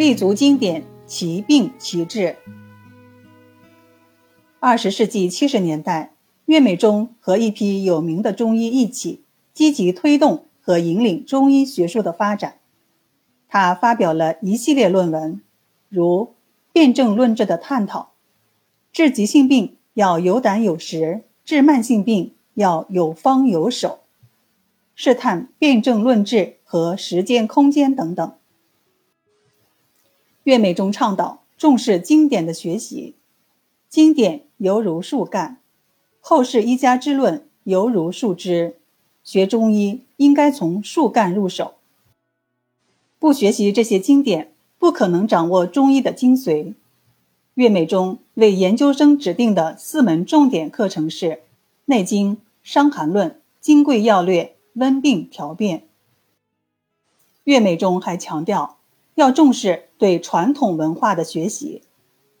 立足经典，其病其治。二十世纪七十年代，岳美中和一批有名的中医一起，积极推动和引领中医学术的发展。他发表了一系列论文，如辩证论治的探讨，治急性病要有胆有识，治慢性病要有方有手，试探辩证论治和时间空间等等。岳美中倡导重视经典的学习，经典。犹如树干，后世医家之论犹如树枝。学中医应该从树干入手。不学习这些经典，不可能掌握中医的精髓。岳美中为研究生指定的四门重点课程是《内经》《伤寒论》《金匮要略》《温病调变》。岳美中还强调要重视对传统文化的学习，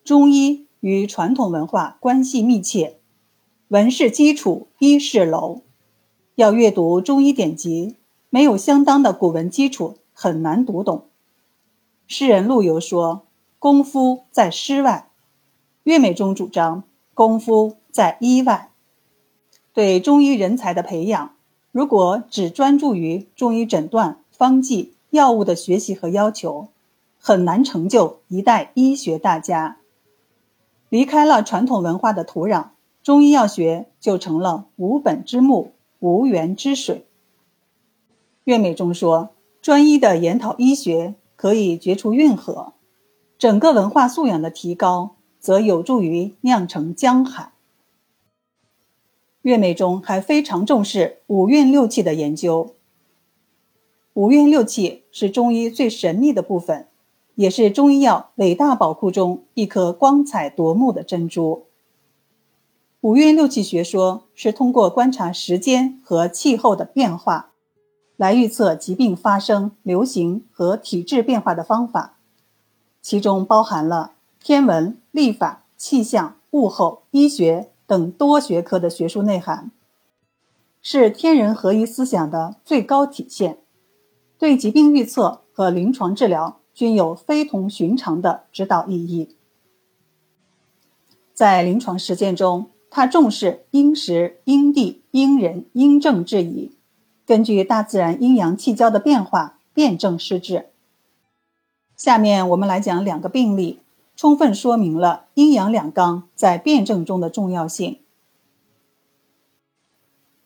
中医。与传统文化关系密切，文是基础，医是楼。要阅读中医典籍，没有相当的古文基础，很难读懂。诗人陆游说：“功夫在诗外。”岳美中主张功夫在医外。对中医人才的培养，如果只专注于中医诊断、方剂、药物的学习和要求，很难成就一代医学大家。离开了传统文化的土壤，中医药学就成了无本之木、无源之水。岳美中说：“专一的研讨医学可以绝除运河，整个文化素养的提高则有助于酿成江海。”岳美中还非常重视五运六气的研究。五运六气是中医最神秘的部分。也是中医药伟大宝库中一颗光彩夺目的珍珠。五运六气学说是通过观察时间和气候的变化，来预测疾病发生、流行和体质变化的方法，其中包含了天文、历法、气象、物候、医学等多学科的学术内涵，是天人合一思想的最高体现，对疾病预测和临床治疗。均有非同寻常的指导意义。在临床实践中，他重视因时、因地、因人、因症治宜，根据大自然阴阳气交的变化辨证施治。下面我们来讲两个病例，充分说明了阴阳两纲在辨证中的重要性。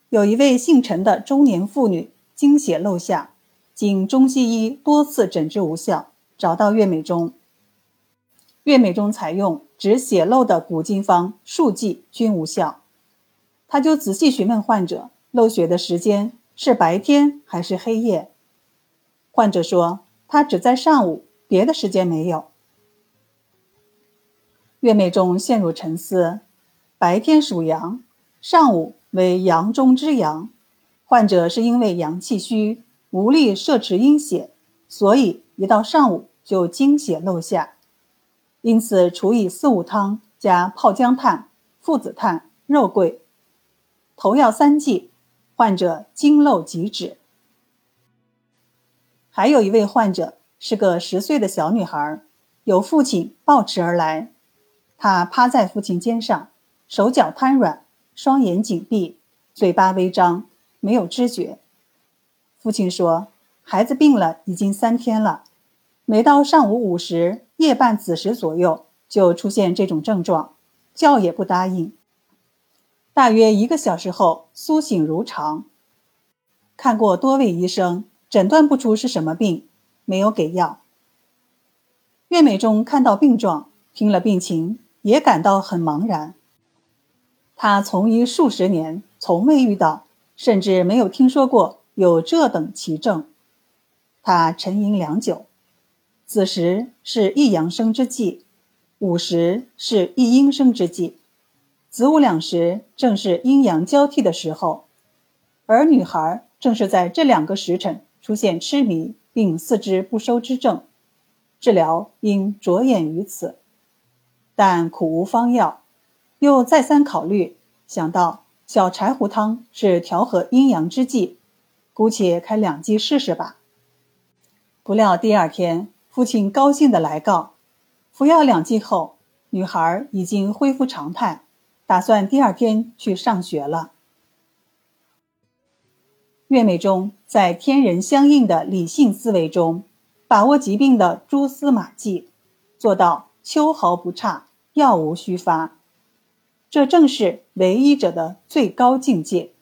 有一位姓陈的中年妇女，经血漏下，经中西医多次诊治无效。找到岳美中，岳美中采用止血漏的古今方数剂均无效，他就仔细询问患者漏血的时间是白天还是黑夜。患者说他只在上午，别的时间没有。岳美中陷入沉思，白天属阳，上午为阳中之阳，患者是因为阳气虚，无力摄持阴血，所以。一到上午就经血漏下，因此除以四物汤加泡姜炭、附子炭、肉桂，头药三剂，患者经漏即止。还有一位患者是个十岁的小女孩，有父亲抱持而来，她趴在父亲肩上，手脚瘫软，双眼紧闭，嘴巴微张，没有知觉。父亲说。孩子病了已经三天了，每到上午午时、夜半子时左右就出现这种症状，觉也不答应。大约一个小时后苏醒如常。看过多位医生，诊断不出是什么病，没有给药。岳美中看到病状，听了病情，也感到很茫然。他从医数十年，从未遇到，甚至没有听说过有这等奇症。他沉吟良久，子时是一阳生之际，午时是一阴生之际，子午两时正是阴阳交替的时候，而女孩正是在这两个时辰出现痴迷并四肢不收之症，治疗应着眼于此，但苦无方药，又再三考虑，想到小柴胡汤是调和阴阳之剂，姑且开两剂试试吧。不料第二天，父亲高兴地来告，服药两剂后，女孩已经恢复常态，打算第二天去上学了。岳美中在天人相应的理性思维中，把握疾病的蛛丝马迹，做到秋毫不差，药无虚发。这正是唯医者的最高境界。